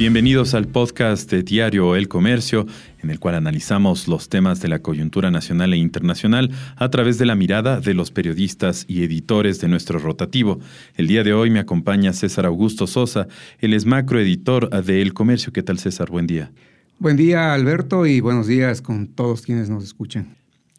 Bienvenidos al podcast de Diario El Comercio, en el cual analizamos los temas de la coyuntura nacional e internacional a través de la mirada de los periodistas y editores de nuestro rotativo. El día de hoy me acompaña César Augusto Sosa, él es macroeditor de El Comercio. ¿Qué tal César? Buen día. Buen día Alberto y buenos días con todos quienes nos escuchan.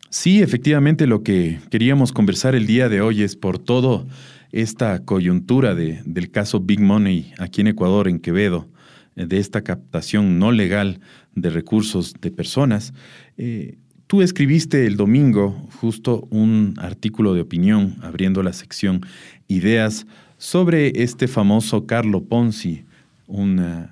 Sí, efectivamente lo que queríamos conversar el día de hoy es por todo esta coyuntura de, del caso Big Money aquí en Ecuador, en Quevedo de esta captación no legal de recursos de personas. Eh, tú escribiste el domingo justo un artículo de opinión abriendo la sección Ideas sobre este famoso Carlo Ponzi, un eh,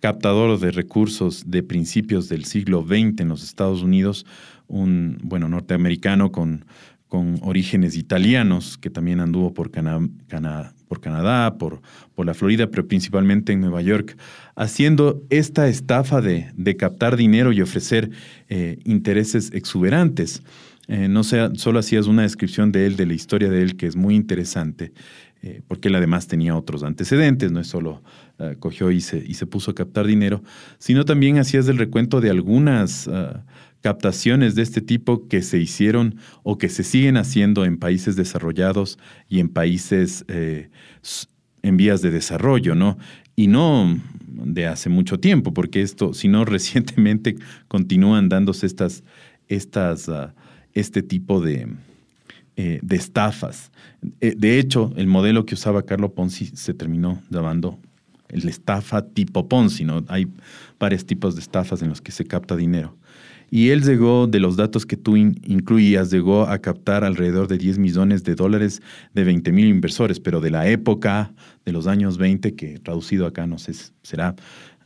captador de recursos de principios del siglo XX en los Estados Unidos, un bueno norteamericano con con orígenes italianos, que también anduvo por, por Canadá, por, por, la Florida, pero principalmente en Nueva York, haciendo esta estafa de, de captar dinero y ofrecer eh, intereses exuberantes. Eh, no sé, solo hacías una descripción de él, de la historia de él, que es muy interesante, eh, porque él además tenía otros antecedentes, no es solo cogió y se, y se puso a captar dinero, sino también hacías el recuento de algunas ah, captaciones de este tipo que se hicieron o que se siguen haciendo en países desarrollados y en países eh, en vías de desarrollo, ¿no? Y no de hace mucho tiempo, porque esto, sino recientemente continúan dándose estas, estas, uh, este tipo de, eh, estafas. Eh, de hecho, el modelo que usaba Carlo Ponzi se terminó llamando el estafa tipo Ponzi, ¿no? Hay varios tipos de estafas en los que se capta dinero. Y él llegó, de los datos que tú incluías, llegó a captar alrededor de 10 millones de dólares de 20 mil inversores, pero de la época de los años 20, que traducido acá no sé, será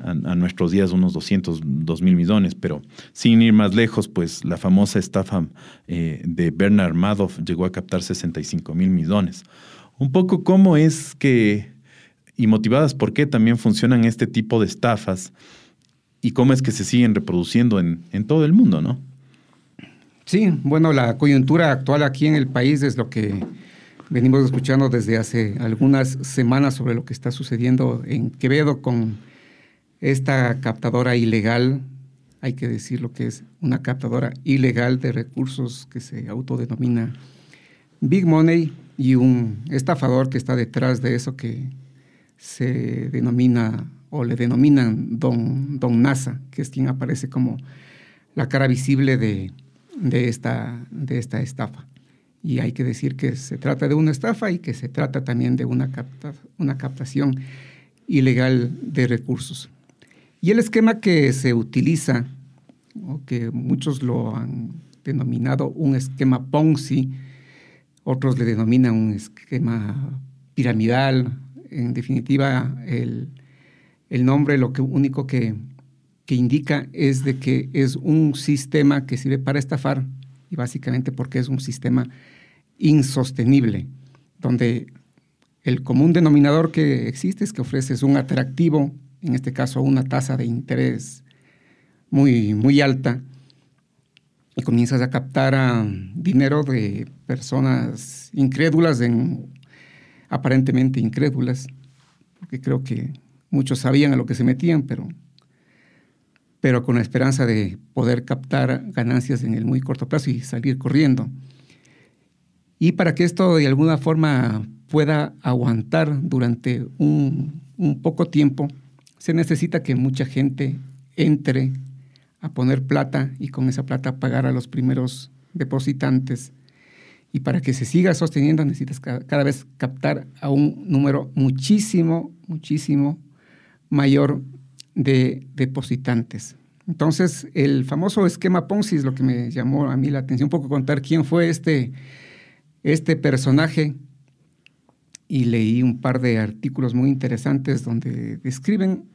a, nuestros días unos 202 mil millones, pero sin ir más lejos, pues la famosa estafa eh, de Bernard Madoff llegó a captar 65 mil millones. Un poco cómo es que, y motivadas por qué también funcionan este tipo de estafas, y cómo es que se siguen reproduciendo en, todo el mundo, ¿no? Sí, bueno, la coyuntura actual aquí en el país es lo que venimos escuchando desde hace algunas semanas sobre lo que está sucediendo en Quevedo con esta captadora ilegal, hay que decir lo que es una captadora ilegal de recursos que se autodenomina Big Money y un estafador que está detrás de eso que se denomina o le denominan Don, Don NASA, que es quien aparece como la cara visible de, esta, de esta estafa. Y hay que decir que se trata de una estafa y que se trata también de una, una captación ilegal de recursos. Y el esquema que se utiliza, o que muchos lo han denominado un esquema Ponzi, otros le denominan un esquema piramidal, en definitiva el, el nombre lo que, único que, indica es de que es un sistema que sirve para estafar y básicamente porque es un sistema insostenible, donde el común denominador que existe es que ofreces un atractivo, en este caso una tasa de interés muy, muy alta, y comienzas a captar dinero de personas incrédulas, en, aparentemente incrédulas, porque creo que Muchos sabían a lo que se metían, pero, pero con la esperanza de poder captar ganancias en el muy corto plazo y salir corriendo. Y para que esto de alguna forma pueda aguantar durante un, un poco tiempo, se necesita que mucha gente entre a poner plata y con esa plata pagar a los primeros depositantes. Y para que se siga sosteniendo necesitas cada vez captar a un número muchísimo, muchísimo mayor de depositantes. Entonces, el famoso esquema Ponzi es lo que me llamó a mí la atención, un poco contar quién fue este, este personaje. Y leí un par de artículos muy interesantes donde describen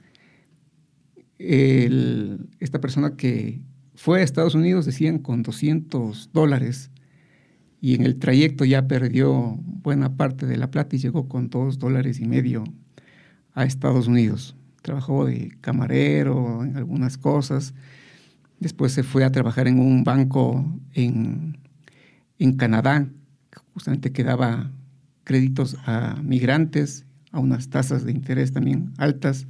esta persona que fue a Estados Unidos, decían, con 200 dólares y en el trayecto ya perdió buena parte de la plata y llegó con dos dólares y medio a Estados Unidos trabajó de camarero en algunas cosas. Después se fue a trabajar en un banco en, en Canadá, justamente que daba créditos a migrantes a unas tasas de interés también altas.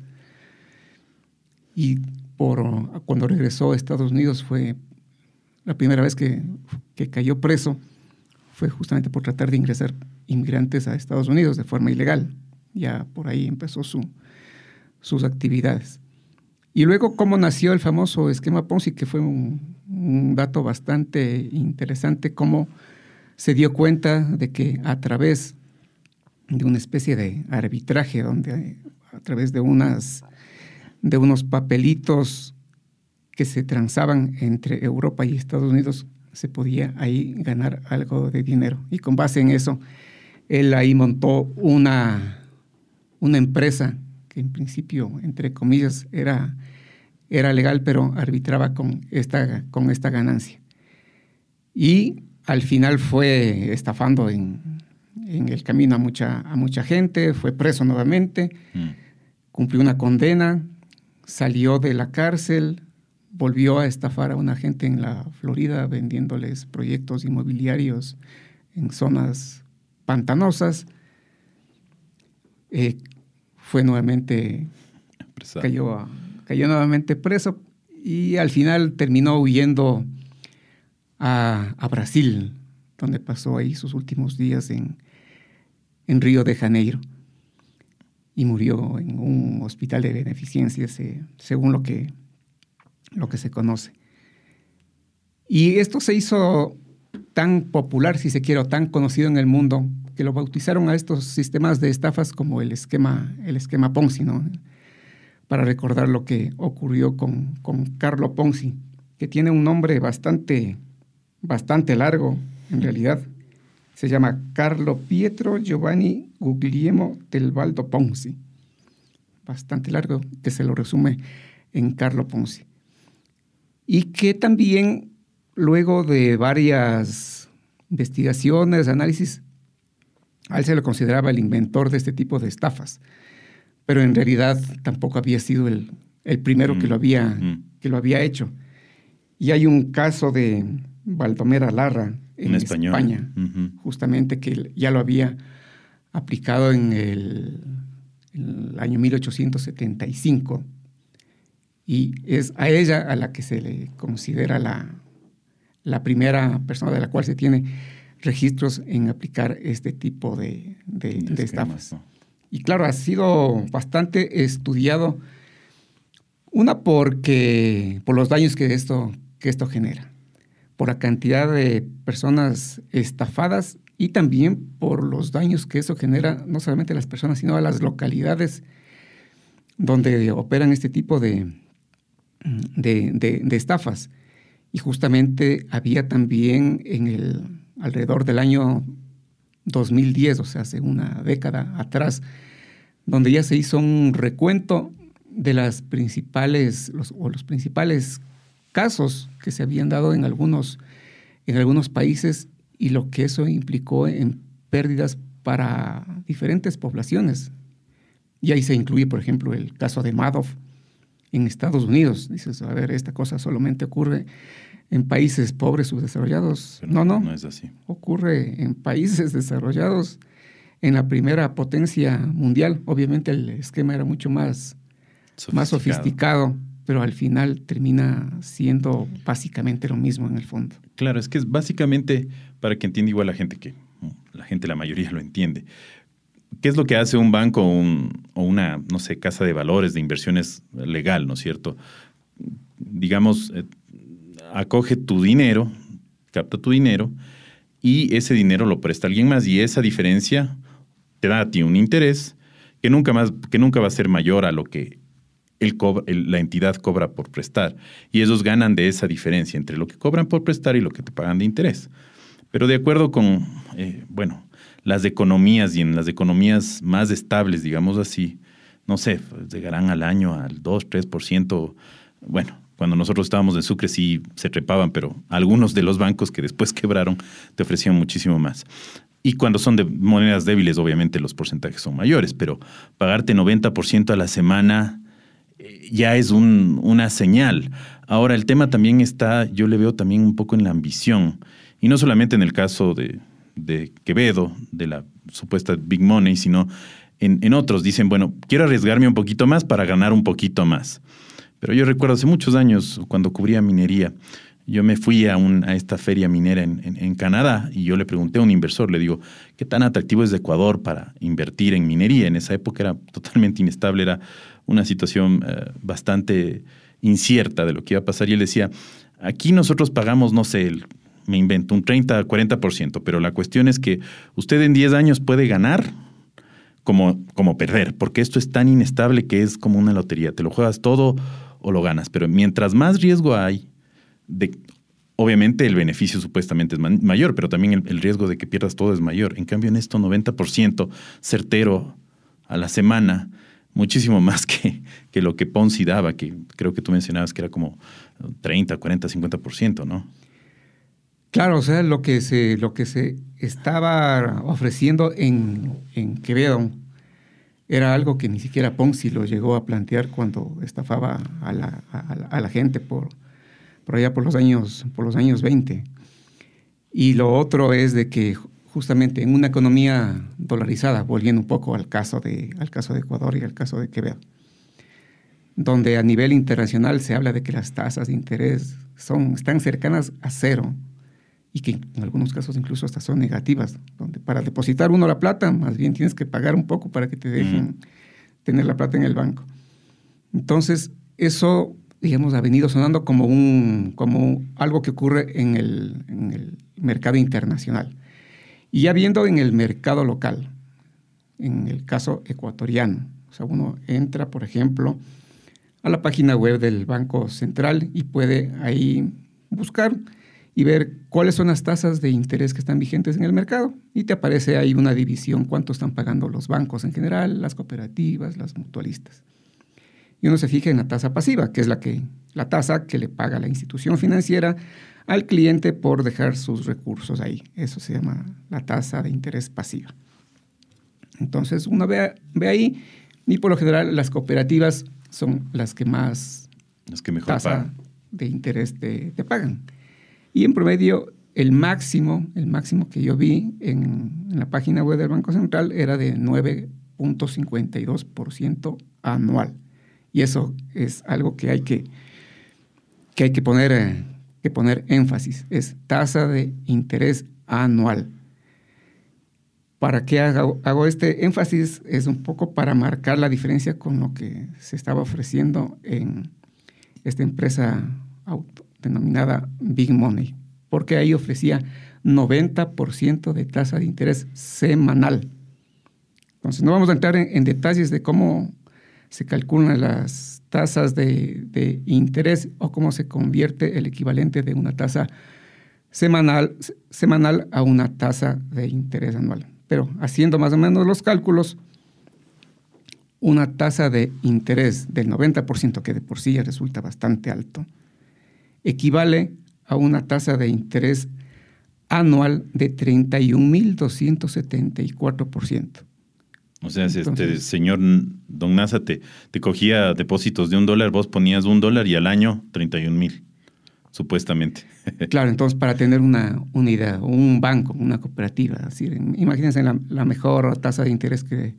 y por, cuando regresó a Estados Unidos fue la primera vez que, que cayó preso, fue justamente por tratar de ingresar inmigrantes a Estados Unidos de forma ilegal. Ya por ahí empezó su, sus actividades. Y luego, cómo nació el famoso esquema Ponzi, que fue un, dato bastante interesante, cómo se dio cuenta de que a través de una especie de arbitraje, donde a través de, unas, de unos papelitos que se transaban entre Europa y Estados Unidos, se podía ahí ganar algo de dinero. Y con base en eso, él ahí montó una, una empresa que en principio, entre comillas, era, era legal, pero arbitraba con esta, con esta ganancia. Y al final fue estafando en, en el camino a mucha, a mucha gente, fue preso nuevamente, mm. cumplió una condena, salió de la cárcel, volvió a estafar a una gente en la Florida vendiéndoles proyectos inmobiliarios en zonas pantanosas. Eh, fue nuevamente, cayó, cayó nuevamente preso y al final terminó huyendo a, a, Brasil, donde pasó ahí sus últimos días en, en Río de Janeiro y murió en un hospital de beneficencia, según lo que, lo que se conoce. Y esto se hizo tan popular, si se quiere, o tan conocido en el mundo, que lo bautizaron a estos sistemas de estafas como el esquema, el esquema Ponzi, ¿no? Para recordar lo que ocurrió con, con Carlo Ponzi, que tiene un nombre bastante, bastante largo, en realidad. Se llama Carlo Pietro Giovanni Guglielmo del Valdo Ponzi. Bastante largo, que se lo resume en Carlo Ponzi. Y que también, luego de varias investigaciones, análisis, a él se lo consideraba el inventor de este tipo de estafas, pero en realidad tampoco había sido el, primero que, lo había, mm. que lo había hecho. Y hay un caso de Baldomera Larra en, España, justamente que ya lo había aplicado en el, en el, año 1875. Y es a ella a la que se le considera la, la primera persona de la cual se tiene registros en aplicar este tipo de, de, estafas. Y claro, ha sido bastante estudiado, una porque por los daños que esto, que esto genera, por la cantidad de personas estafadas y también por los daños que eso genera no solamente a las personas, sino a las localidades donde operan este tipo de, de, de estafas. Y justamente había también en el alrededor del año 2010, o sea, hace una década atrás, donde ya se hizo un recuento de las principales, los, o los principales casos que se habían dado en algunos, en algunos países y lo que eso implicó en pérdidas para diferentes poblaciones. Y ahí se incluye, por ejemplo, el caso de Madoff en Estados Unidos. Dices, a ver, esta cosa solamente ocurre en países pobres subdesarrollados. no, no. No es así. Ocurre en países desarrollados, en la primera potencia mundial. Obviamente el esquema era mucho más sofisticado. más sofisticado, pero al final termina siendo básicamente lo mismo en el fondo. Claro, es que es básicamente, para que entienda igual la gente que, la gente, la mayoría lo entiende. ¿Qué es lo que hace un banco o una, no sé, casa de valores, de inversiones legal, ¿no es cierto? Digamos, eh, acoge tu dinero, capta tu dinero y ese dinero lo presta alguien más y esa diferencia te da a ti un interés que nunca, más, que nunca va a ser mayor a lo que la entidad cobra por prestar. Y ellos ganan de esa diferencia entre lo que cobran por prestar y lo que te pagan de interés. Pero de acuerdo con, eh, bueno, las economías y en las economías más estables, digamos así, no sé, llegarán al año al 2, 3%, bueno, cuando nosotros estábamos en Sucre sí se trepaban, pero algunos de los bancos que después quebraron te ofrecían muchísimo más. Y cuando son de monedas débiles, obviamente los porcentajes son mayores, pero pagarte 90% a la semana eh, ya es un, una señal. Ahora, el tema también está, yo le veo también un poco en la ambición, y no solamente en el caso de, de Quevedo, de la supuesta Big Money, sino en, en otros. Dicen, bueno, quiero arriesgarme un poquito más para ganar un poquito más. Pero yo recuerdo hace muchos años, cuando cubría minería, yo me fui a, a esta feria minera en, Canadá y yo le pregunté a un inversor, le digo, ¿qué tan atractivo es Ecuador para invertir en minería? En esa época era totalmente inestable, era una situación eh, bastante incierta de lo que iba a pasar. Y él decía, aquí nosotros pagamos, no sé, me invento, un 30, 40%, pero la cuestión es que usted en 10 años puede ganar como, como perder, porque esto es tan inestable que es como una lotería, te lo juegas todo o lo ganas, pero mientras más riesgo hay, obviamente el beneficio supuestamente es mayor, pero también el, el, riesgo de que pierdas todo es mayor. En cambio, en esto 90% certero a la semana, muchísimo más que, que lo que Ponzi daba, que creo que tú mencionabas que era como 30, 40, 50%, ¿no? Claro, o sea, lo que se, lo que se estaba ofreciendo en, en Quevedo era algo que ni siquiera Ponzi lo llegó a plantear cuando estafaba a la, a gente por, por allá por los años, por los años 20. Y lo otro es de que justamente en una economía dolarizada, volviendo un poco al caso de, al caso de Ecuador y al caso de Quevedo, donde a nivel internacional se habla de que las tasas de interés son, están cercanas a cero y que en algunos casos incluso hasta son negativas, donde para depositar uno la plata, más bien tienes que pagar un poco para que te dejen tener la plata en el banco. Entonces, eso digamos, ha venido sonando como, un, como algo que ocurre en el, en el mercado internacional. Y ya viendo en el mercado local, en el caso ecuatoriano, o sea, uno entra, por ejemplo, a la página web del Banco Central y puede ahí buscar y ver cuáles son las tasas de interés que están vigentes en el mercado. Y te aparece ahí una división, cuánto están pagando los bancos en general, las cooperativas, las mutualistas y uno se fija en la tasa pasiva, que es la, que, la tasa que le paga la institución financiera al cliente por dejar sus recursos ahí. Eso se llama la tasa de interés pasiva. Entonces uno ve, ve ahí y por lo general las cooperativas son las que más las que mejor tasa de interés te, te, pagan. Y en promedio el máximo, el máximo que yo vi en, la página web del Banco Central era de 9.52% anual. Y eso es algo que hay que, que, hay que, poner, eh, que poner énfasis. Es tasa de interés anual. ¿Para qué hago, este énfasis? Es un poco para marcar la diferencia con lo que se estaba ofreciendo en esta empresa denominada Big Money, porque ahí ofrecía 90% de tasa de interés semanal. Entonces, no vamos a entrar en detalles de cómo se calculan las tasas de, interés o cómo se convierte el equivalente de una tasa semanal, semanal a una tasa de interés anual. Pero haciendo más o menos los cálculos, una tasa de interés del 90%, que de por sí ya resulta bastante alto, equivale a una tasa de interés anual de 31.274%. O sea, si este señor Don Nasa te, cogía depósitos de un dólar, vos ponías un dólar y al año 31 mil, supuestamente. Claro, entonces para tener una unidad, un banco, una cooperativa, así, imagínense la, la, mejor tasa de interés que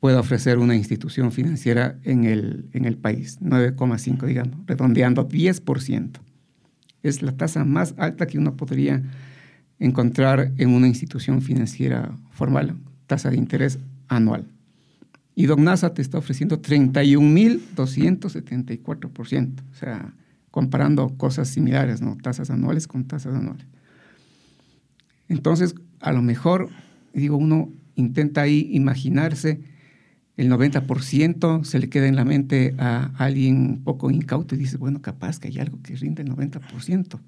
pueda ofrecer una institución financiera en el, en el país, 9,5 digamos, redondeando 10%. Es la tasa más alta que uno podría encontrar en una institución financiera formal, tasa de interés anual. Y Don NASA te está ofreciendo 31.274%. O sea, comparando cosas similares, ¿no? Tasas anuales con tasas anuales. Entonces, a lo mejor, digo, uno intenta ahí imaginarse el 90%, se le queda en la mente a alguien un poco incauto y dice, bueno, capaz que hay algo que rinde el 90%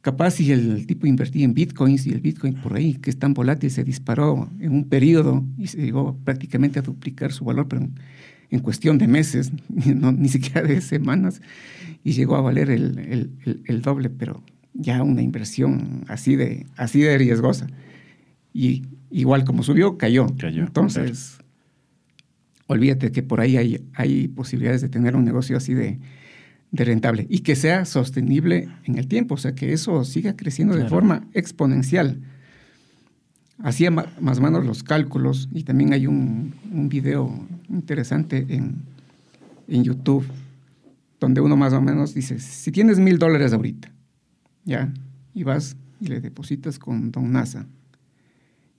capaz si el tipo invertía en bitcoins y el bitcoin por ahí, que es tan volátil, se disparó en un periodo y se llegó prácticamente a duplicar su valor, pero en, cuestión de meses, ni siquiera de semanas, y llegó a valer el, el, doble, pero ya una inversión así de, así de riesgosa. Y igual como subió, cayó. cayó Entonces, olvídate que por ahí hay, hay posibilidades de tener un negocio así de, de rentable y que sea sostenible en el tiempo, o sea, que eso siga creciendo de forma exponencial. Hacía más o menos los cálculos y también hay un, un video interesante en, en, YouTube donde uno más o menos dice, si tienes mil dólares ahorita, ya, y vas y le depositas con Don NASA,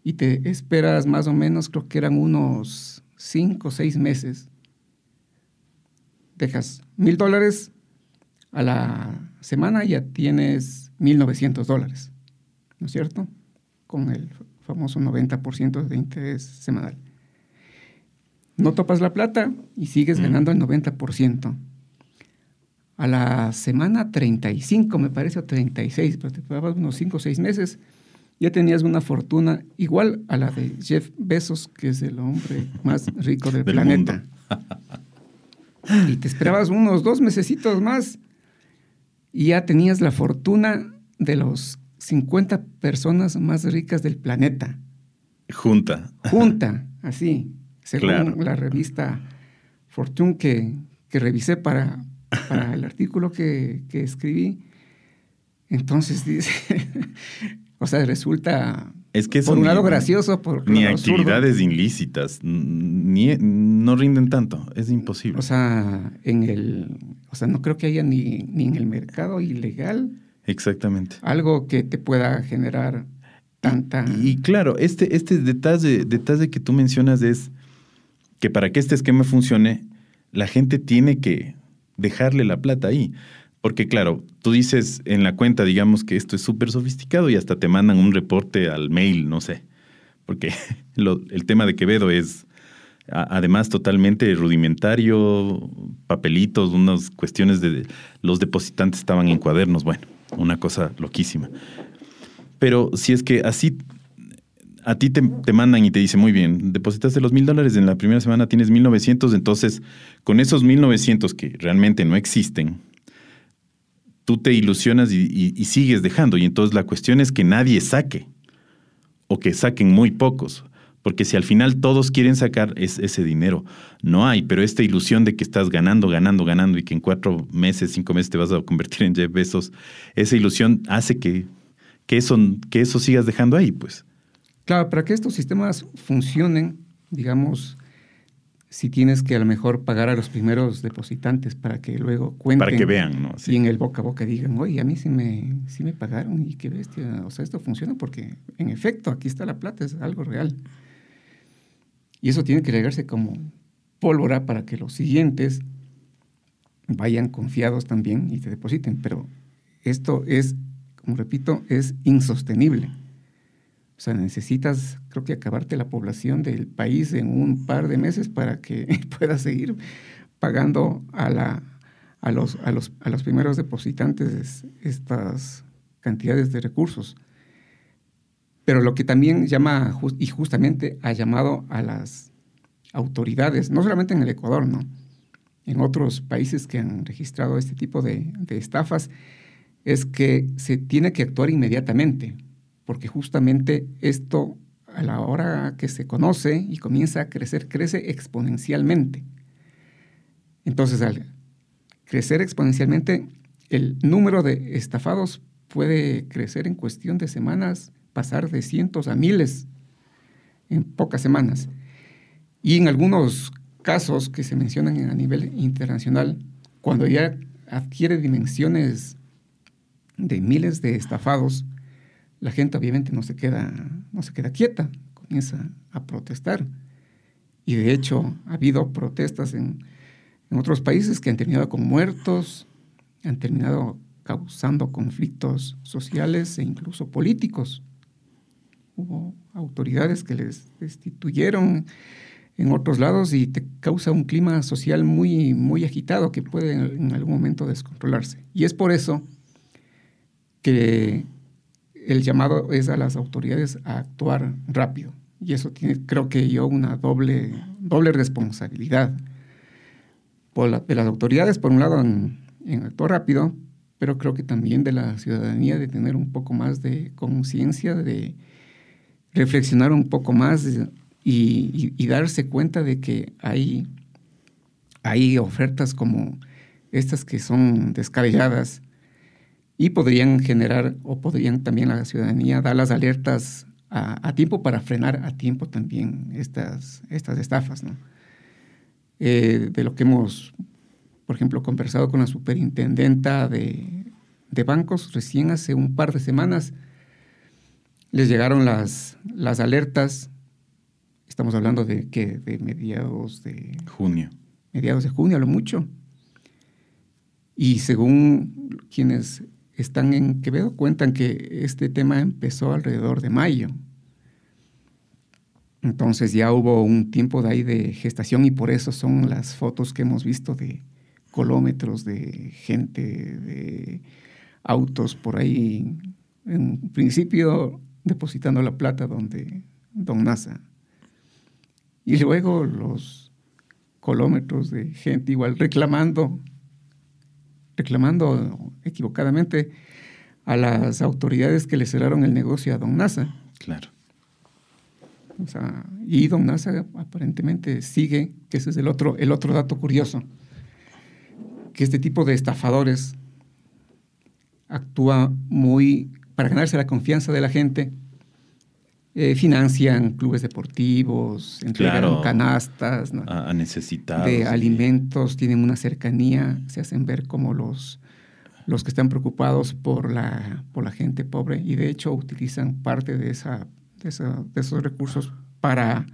y te esperas más o menos, creo que eran unos cinco o seis meses, dejas mil dólares a la semana, ya tienes mil novecientos dólares, ¿no es cierto? Con el famoso 90% de interés semanal. No topas la plata y sigues ganando el 90%. A la semana 35, me parece, o 36, pero te pagabas unos 5 o 6 meses, ya tenías una fortuna igual a la de Jeff Bezos, que es el hombre más rico del, planeta. y te esperabas unos dos mesecitos más y ya tenías la fortuna de los 50 personas más ricas del planeta. Junta. Junta, así, según la revista Fortune que, que revisé para, para el artículo que, que, escribí. Entonces dice, o sea, resulta es que por un lado gracioso, por ni actividades ilícitas, ni no rinden tanto, es imposible. O sea, en el, o sea, no creo que haya ni, ni en el mercado ilegal. Exactamente. Algo que te pueda generar tanta. Y, claro, este, este detalle, detalle que tú mencionas es que para que este esquema funcione, la gente tiene que dejarle la plata ahí. Porque claro, tú dices en la cuenta, digamos que esto es súper sofisticado y hasta te mandan un reporte al mail, no sé. Porque el tema de Quevedo es además totalmente rudimentario, papelitos, unas cuestiones de los depositantes estaban en cuadernos, bueno, una cosa loquísima. Pero si es que así a ti te, mandan y te dicen, muy bien, depositaste los mil dólares en la primera semana, tienes mil novecientos, entonces con esos mil novecientos que realmente no existen, tú te ilusionas y, sigues dejando. Y entonces la cuestión es que nadie saque o que saquen muy pocos. Porque si al final todos quieren sacar ese dinero, no hay, pero esta ilusión de que estás ganando, ganando, ganando y que en cuatro meses, cinco meses te vas a convertir en Jeff Bezos, esa ilusión hace que, que, eso, que eso sigas dejando ahí, pues. Claro, para que estos sistemas funcionen, digamos, si tienes que a lo mejor pagar a los primeros depositantes para que luego cuenten. Para que vean, ¿no? Y en el boca a boca digan, oye, a mí sí me, sí me pagaron y qué bestia. O sea, esto funciona porque, en efecto, aquí está la plata, es algo real. Y eso tiene que regarse como pólvora para que los siguientes vayan confiados también y te depositen. Pero esto es, como repito, es insostenible. O sea, necesitas, creo que, acabarte la población del país en un par de meses para que puedas seguir pagando a, la, a, los, a, los, a los primeros depositantes estas cantidades de recursos. Pero lo que también llama, y justamente ha llamado a las autoridades, no solamente en el Ecuador, ¿no? En otros países que han registrado este tipo de, de estafas, es que se tiene que actuar inmediatamente porque justamente esto a la hora que se conoce y comienza a crecer, crece exponencialmente. Entonces, al crecer exponencialmente, el número de estafados puede crecer en cuestión de semanas, pasar de cientos a miles en pocas semanas. Y en algunos casos que se mencionan a nivel internacional, cuando ya adquiere dimensiones de miles de estafados, la gente obviamente no se queda, no se queda quieta, comienza a protestar. Y de hecho ha habido protestas en, otros países que han terminado con muertos, han terminado causando conflictos sociales e incluso políticos. Hubo autoridades que les destituyeron en otros lados y te causa un clima social muy, muy agitado que puede en algún momento descontrolarse. Y es por eso que el llamado es a las autoridades a actuar rápido. Y eso tiene, creo que yo, una doble, doble responsabilidad. Por de las autoridades, por un lado, en, actuar rápido, pero creo que también de la ciudadanía de tener un poco más de conciencia, de reflexionar un poco más y, darse cuenta de que hay, hay ofertas como estas que son descabelladas, y podrían generar o podrían también la ciudadanía dar las alertas a, tiempo para frenar a tiempo también estas, estas estafas. ¿no? Eh, de lo que hemos por ejemplo, conversado con la superintendenta de, de bancos recién hace un par de semanas. Les llegaron las, las alertas. Estamos hablando de que de mediados de junio. Mediados de junio, a lo mucho. Y según quienes están en Quevedo, cuentan que este tema empezó alrededor de mayo. Entonces ya hubo un tiempo de ahí de gestación y por eso son las fotos que hemos visto de kilómetros de gente, de autos por ahí, en principio depositando la plata donde Don NASA. Y luego los kilómetros de gente igual reclamando, reclamando equivocadamente a las autoridades que le cerraron el negocio a Don NASA. Claro. O sea, y Don NASA aparentemente sigue, que ese es el otro, el otro dato curioso, que este tipo de estafadores actúa muy para ganarse la confianza de la gente. Eh, financian clubes deportivos, entregan canastas a, necesitados, de alimentos, tienen una cercanía, se hacen ver como los, los que están preocupados por la, por la gente pobre y de hecho utilizan parte de esa de, esos recursos para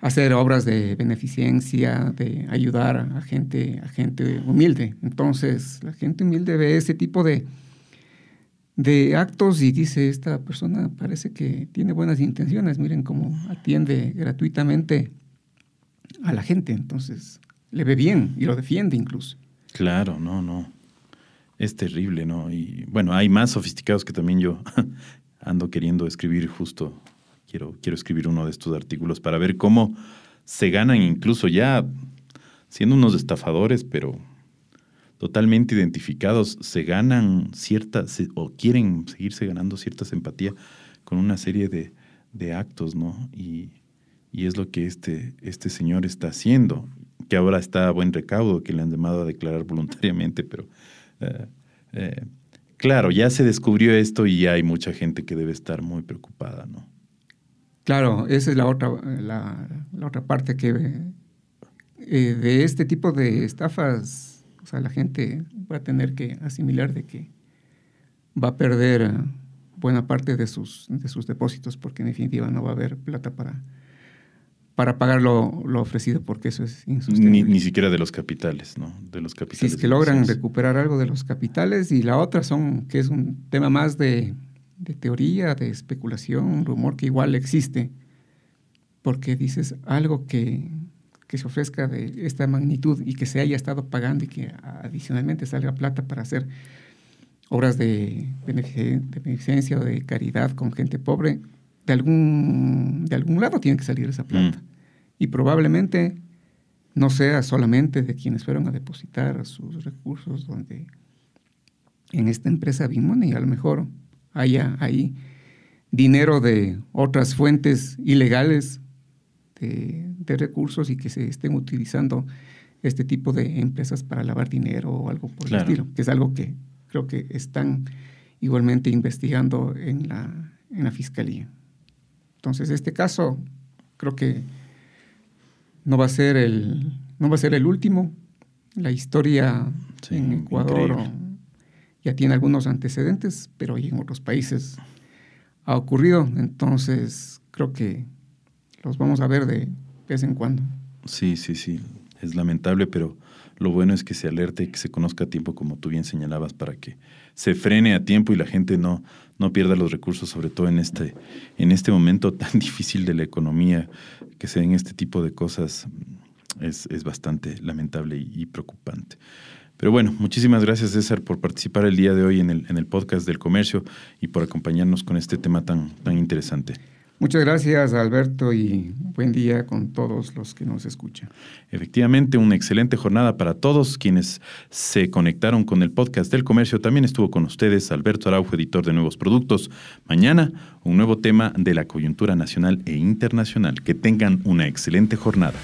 hacer obras de beneficencia, de ayudar a gente, a gente humilde. Entonces, la gente humilde ve ese tipo de, de actos y dice, esta persona parece que tiene buenas intenciones, miren cómo atiende gratuitamente a la gente, entonces le ve bien y lo defiende incluso. Claro, no, no. Es terrible, ¿no? Y bueno, hay más sofisticados que también yo ando queriendo escribir justo, quiero, quiero escribir uno de estos artículos para ver cómo se ganan incluso ya siendo unos estafadores, pero totalmente identificados, se ganan ciertas, o quieren seguirse ganando cierta simpatía con una serie de, de actos, ¿no? Y, y, es lo que este, este señor está haciendo, que ahora está a buen recaudo, que le han llamado a declarar voluntariamente, pero eh, eh, Claro, ya se descubrió esto y ya hay mucha gente que debe estar muy preocupada, ¿no? Claro, esa es la otra, la, otra parte que eh, de este tipo de estafas, o sea, la gente va a tener que asimilar de que va a perder buena parte de sus, de sus depósitos porque en definitiva no va a haber plata para, para pagar lo, ofrecido, porque eso es insostenible. Ni, siquiera de los capitales, ¿no? De los capitales. Si es que logran recuperar algo de los capitales y la otra son, que es un tema más de, teoría, de especulación, rumor que igual existe, porque dices algo que, que se ofrezca de esta magnitud y que se haya estado pagando y que adicionalmente salga plata para hacer obras de beneficencia o de caridad con gente pobre, de algún, de algún lado tiene que salir esa plata. Mm. Y probablemente no sea solamente de quienes fueron a depositar sus recursos donde en esta empresa y a lo mejor haya ahí dinero de otras fuentes ilegales de, recursos y que se estén utilizando este tipo de empresas para lavar dinero o algo por el estilo, que es algo que creo que están igualmente investigando en la, en la fiscalía. Entonces, este caso creo que no va a ser el, no va a ser el último. La historia en Ecuador ya tiene algunos antecedentes, pero y en otros países ha ocurrido. Entonces, creo que los vamos a ver de vez en cuando. Sí, sí, sí. Es lamentable, pero lo bueno es que se alerte que se conozca a tiempo, como tú bien señalabas, para que se frene a tiempo y la gente no, no pierda los recursos, sobre todo en este, en este momento tan difícil de la economía, que se den este tipo de cosas es, bastante lamentable y, preocupante. Pero bueno, muchísimas gracias César por participar el día de hoy en el, en el podcast del comercio y por acompañarnos con este tema tan, tan interesante. Muchas gracias, Alberto, y buen día con todos los que nos escuchan. Efectivamente, una excelente jornada para todos quienes se conectaron con el podcast del comercio. También estuvo con ustedes Alberto Araujo, editor de Nuevos Productos. Mañana, un nuevo tema de la coyuntura nacional e internacional. Que tengan una excelente jornada.